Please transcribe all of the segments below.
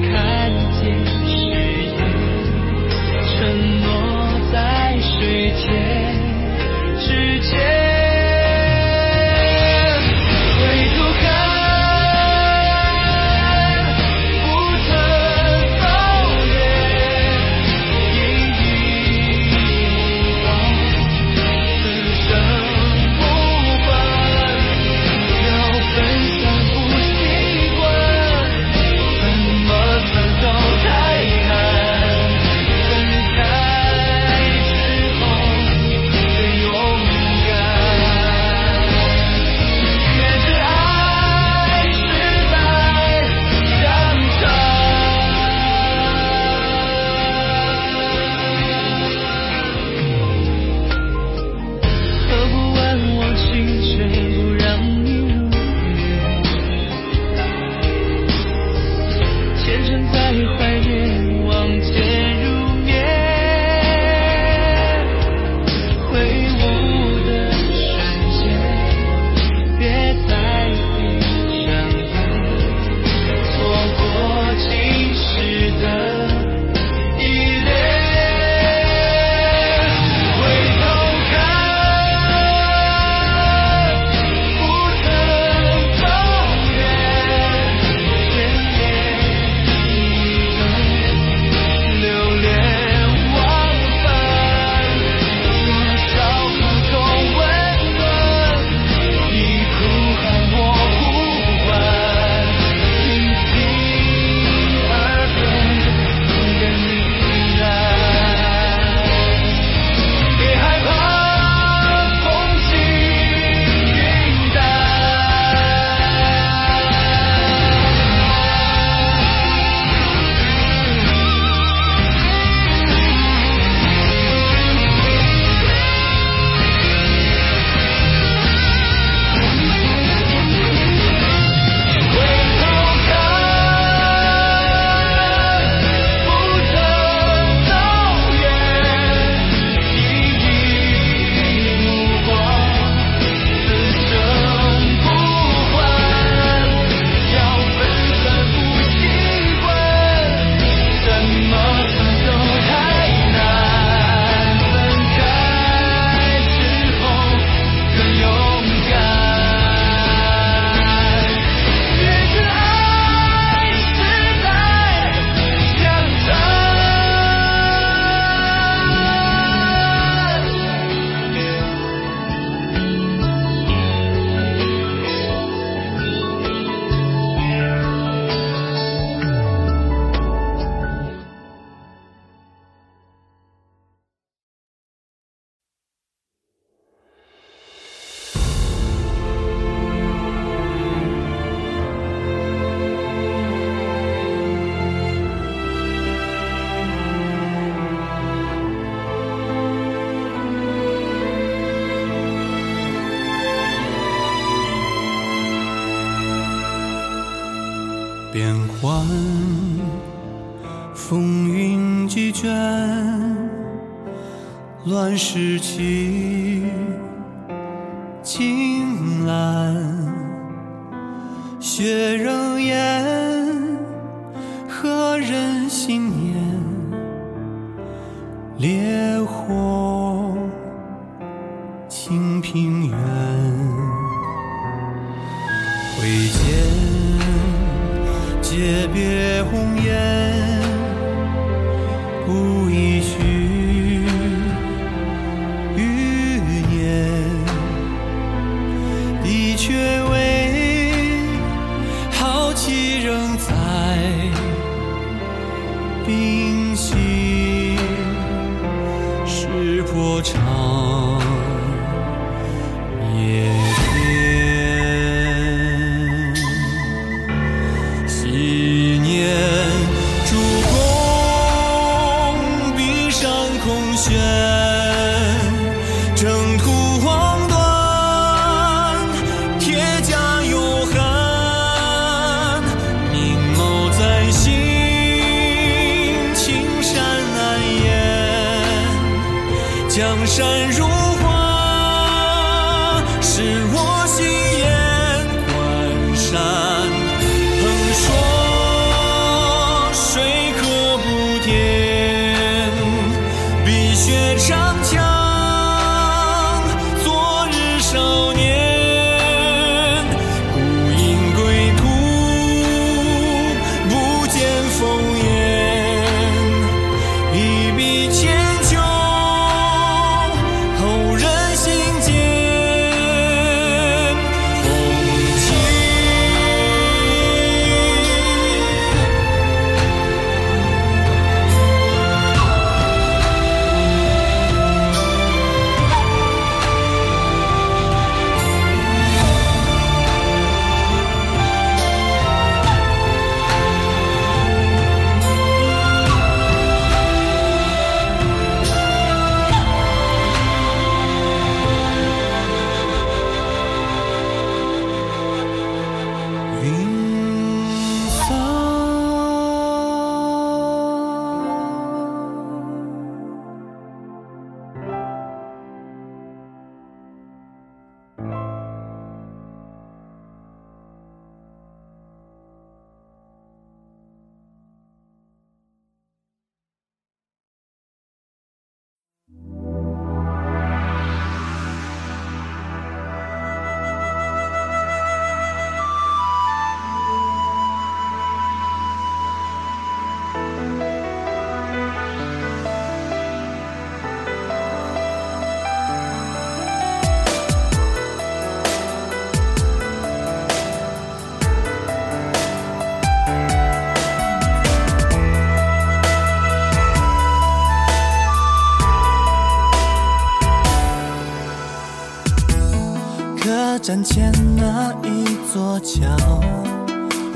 现，挥剑，诀别红颜，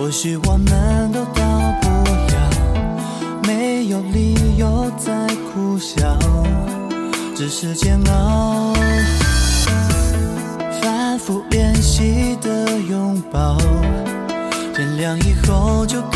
或许我们都到不了，没有理由再苦笑，只是煎熬。反复练习的拥抱，天亮以后就。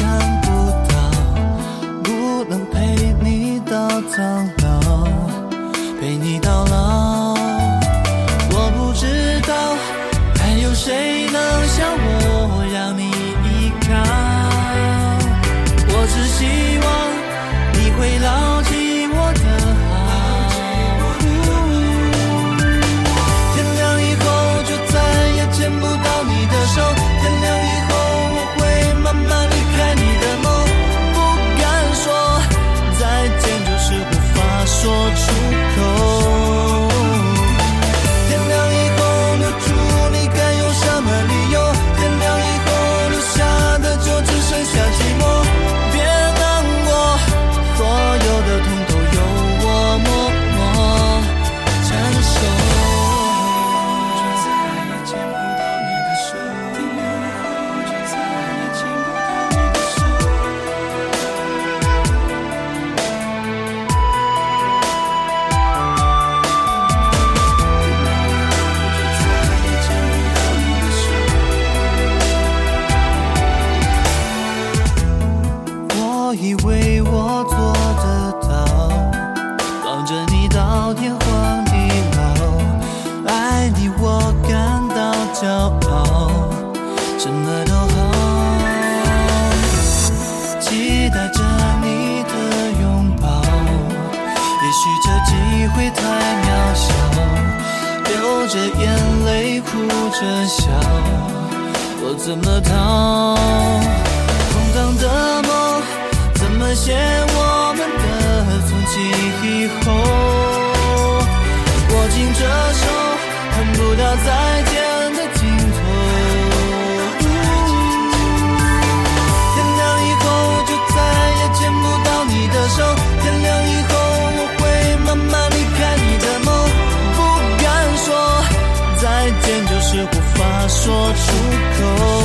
说出口。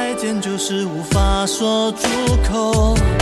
再见就是无法说出口。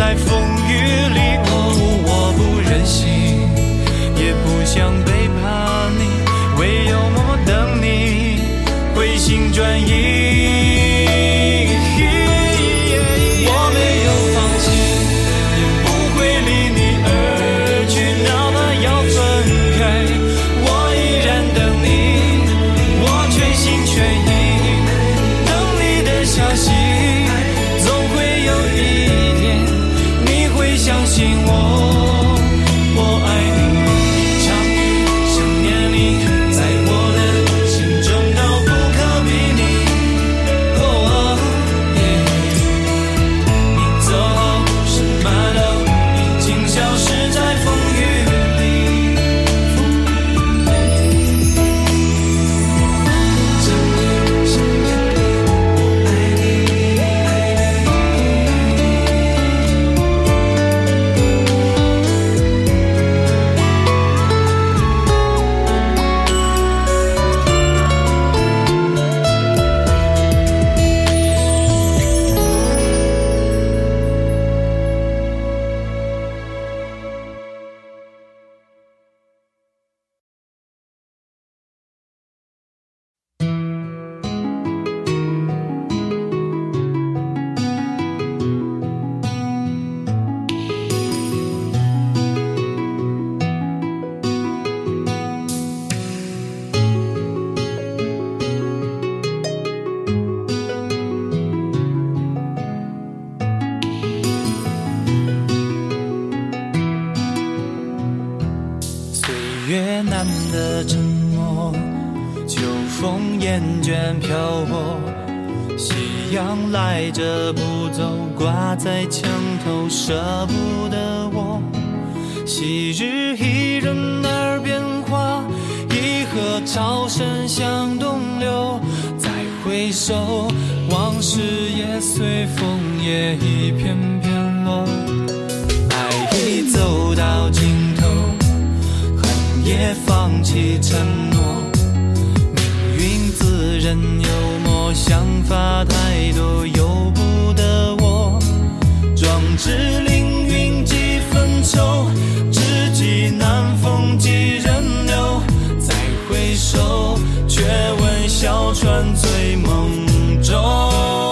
在风雨里哦我不忍心也不想着不走，挂在墙头，舍不得我。昔日伊人耳边话，一河潮声向东流。再回首，往事也随风，也一片片落。爱已走到尽头，恨也放弃承诺。命运自认幽默，想法。却闻小船醉梦中。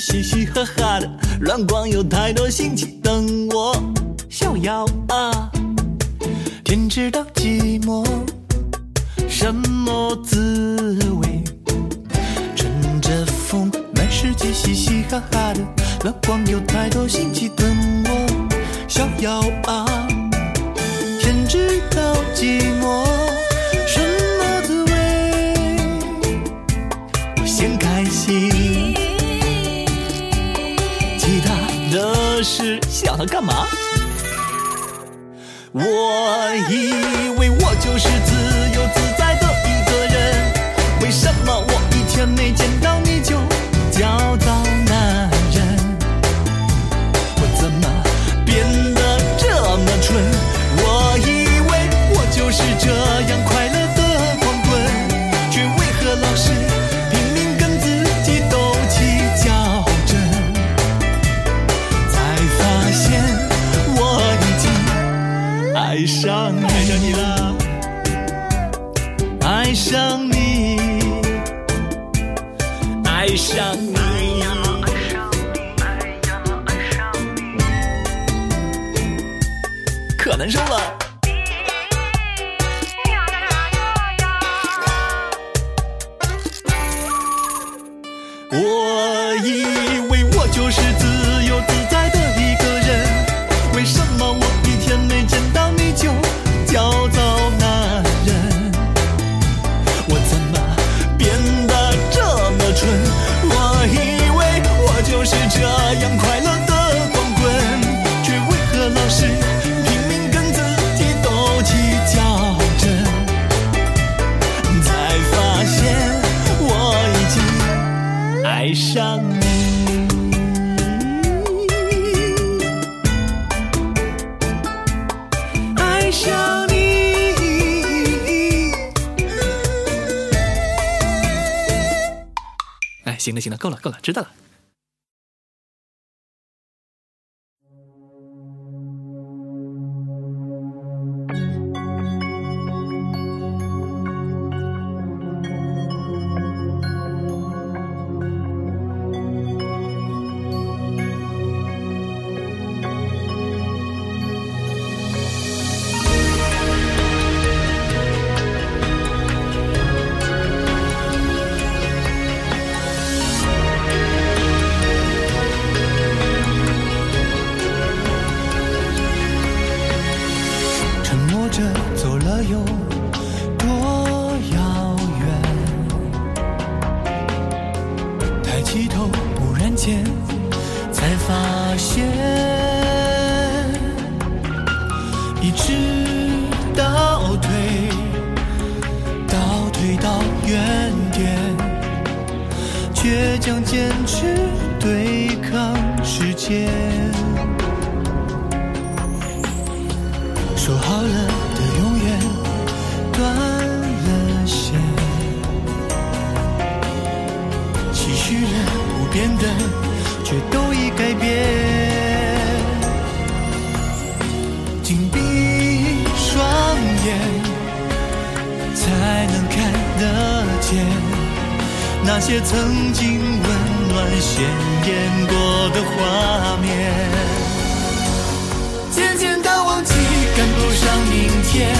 嘻嘻哈哈的，乱逛有太多新奇等我逍遥啊，天知道寂寞什么滋味。乘着风，满世界嘻嘻哈哈的，乱逛有太多新奇等我逍遥啊！天知道寂寞是想它干嘛？我以为我就是自由自在的一个人，为什么我一天没见到你上行了行了，够了够了，知道了。变的，却都已改变。紧闭双眼，才能看得见那些曾经温暖鲜艳过的画面。渐渐的忘记，赶不上明天，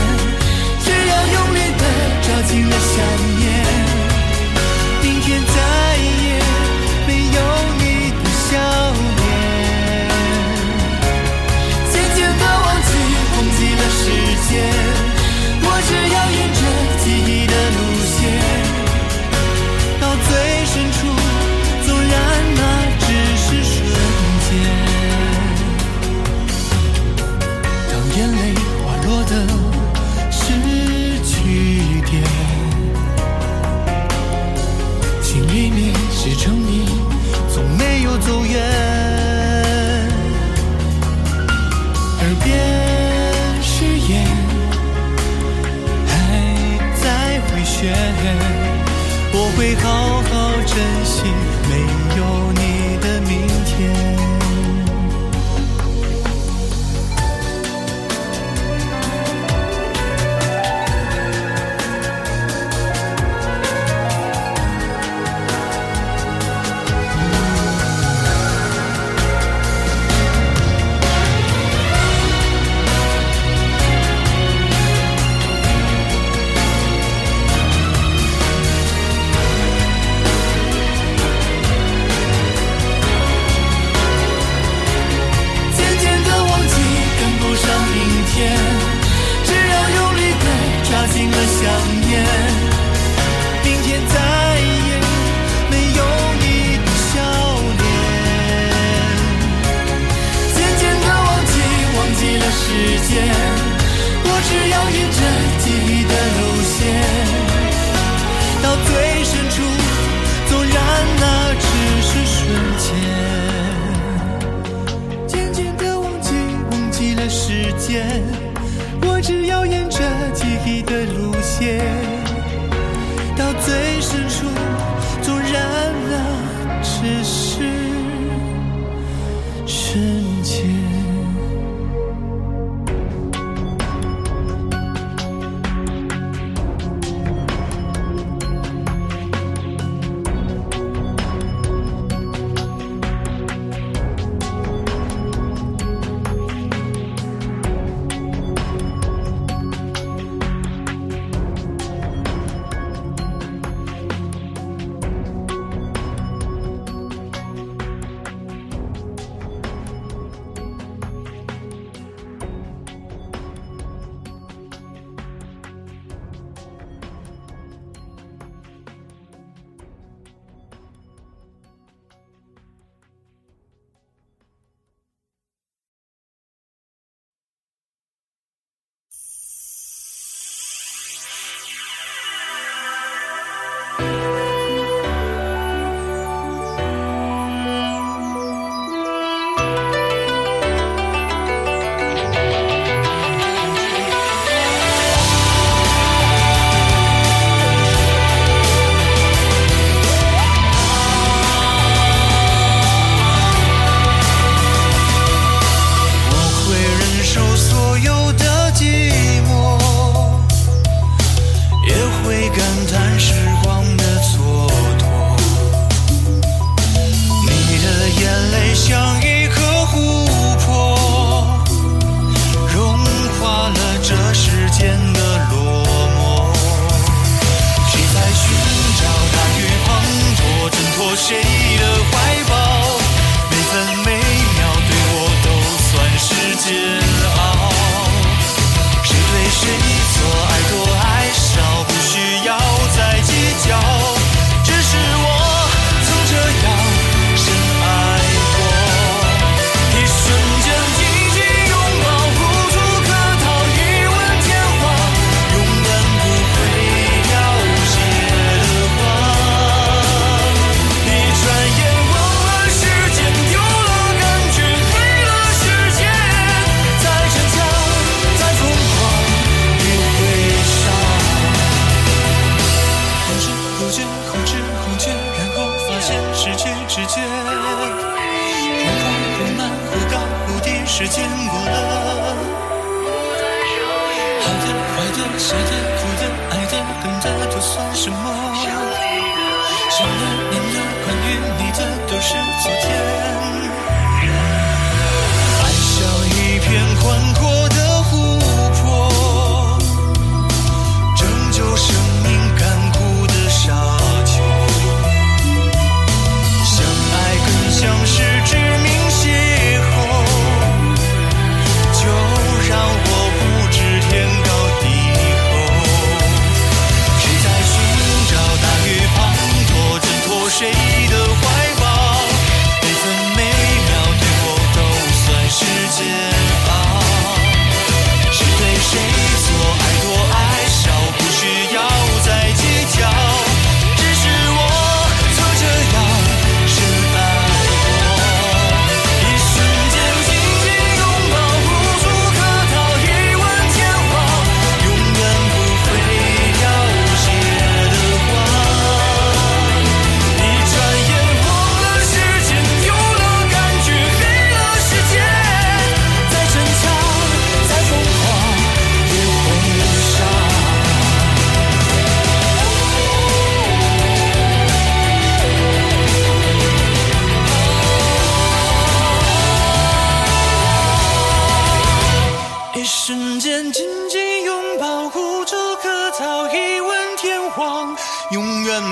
只要用力的抓紧了想念。明天再也有你的笑脸。渐渐的忘记，忘记了时间，我只要沿着记忆的路线，到最深处，纵然那只是瞬间。当眼泪滑落的我会好好珍惜。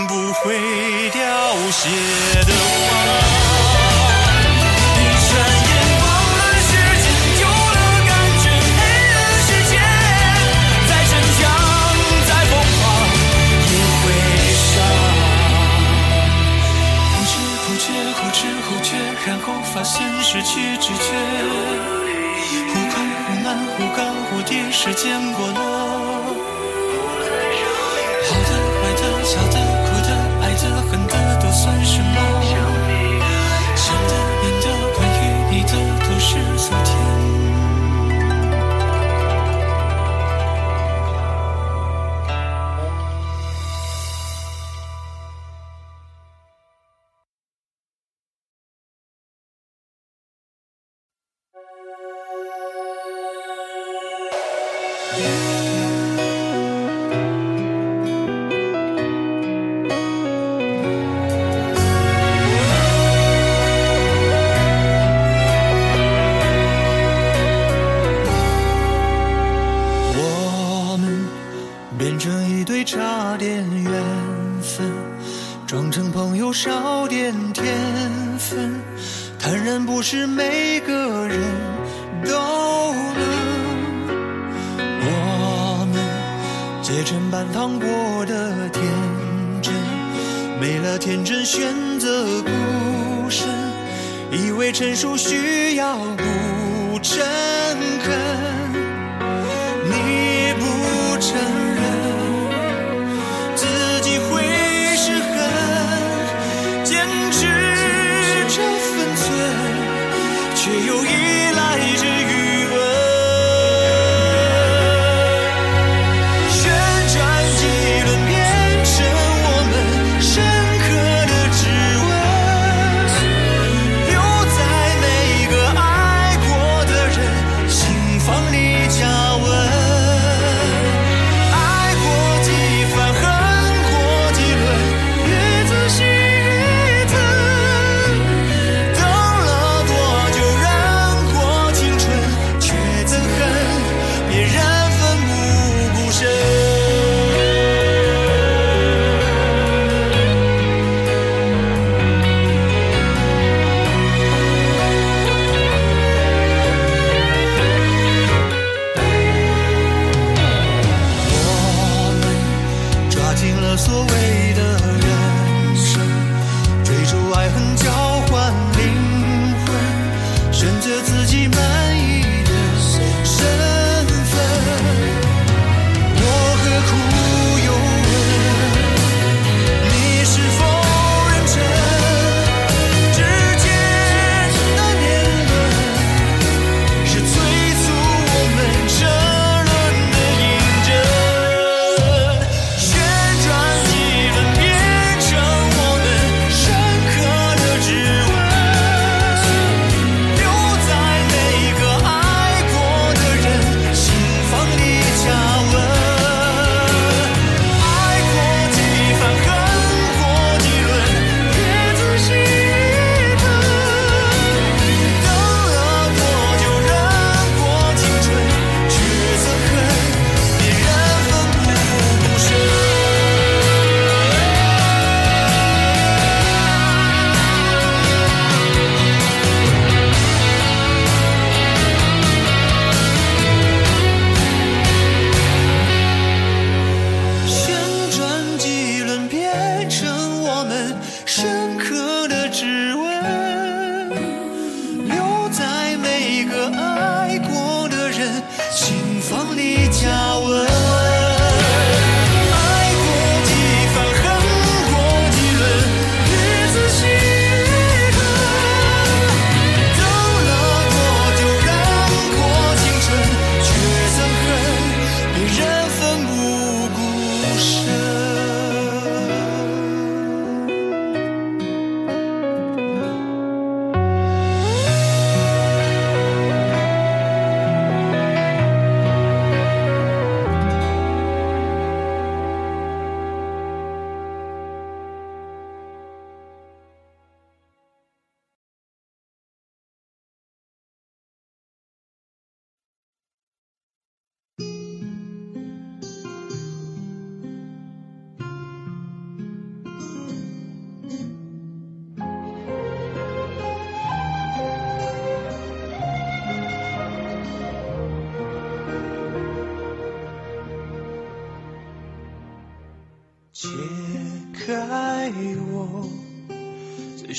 不会凋谢的花，一转眼忘了时间，丢了感觉，黑了世界，再逞强再疯狂也会伤，不知不觉，后知后觉，然后发现失去知觉，忽快忽慢，忽高忽低，时间过了，好的坏的，悄悄。的恨的都算什么是每个人都能，我们结成半糖过的天真，没了天真选择孤身，以为成熟需要不诚恳。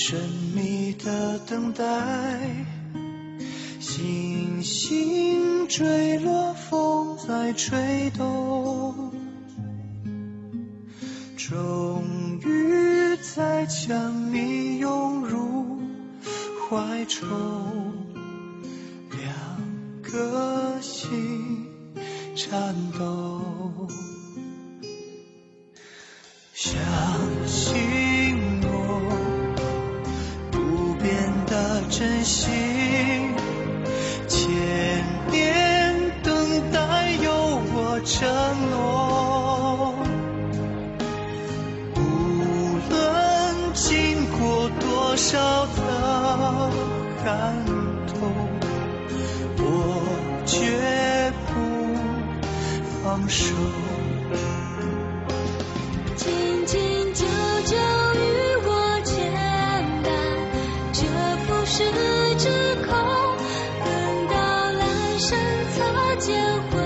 神秘的等待星星坠落风在吹动终于再将你拥入怀中擦肩。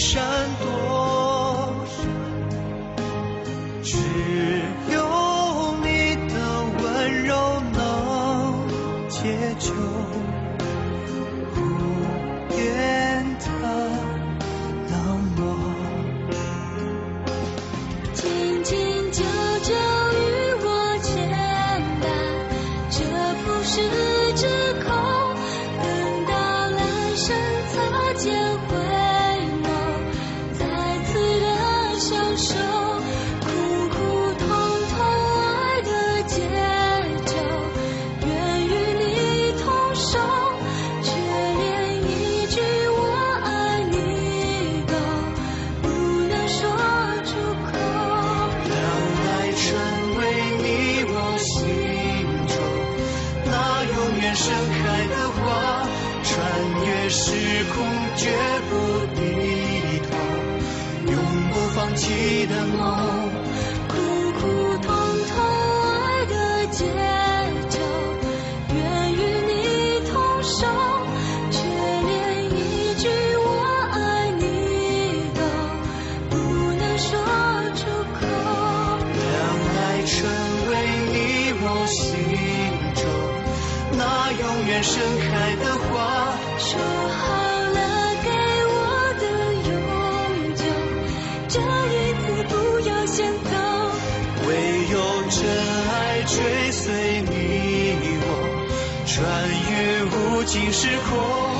ocean. 永远盛开的花。说好了给我的永久，这一次不要先走。唯有真爱追随你我，穿越无尽时空。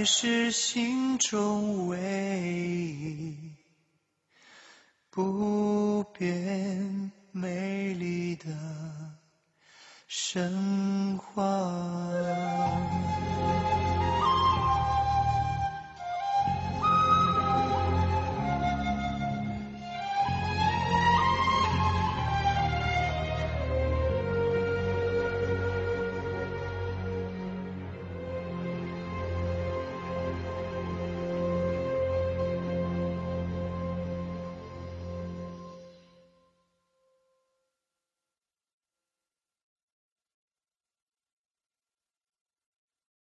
也是心中唯一不变美丽的神话。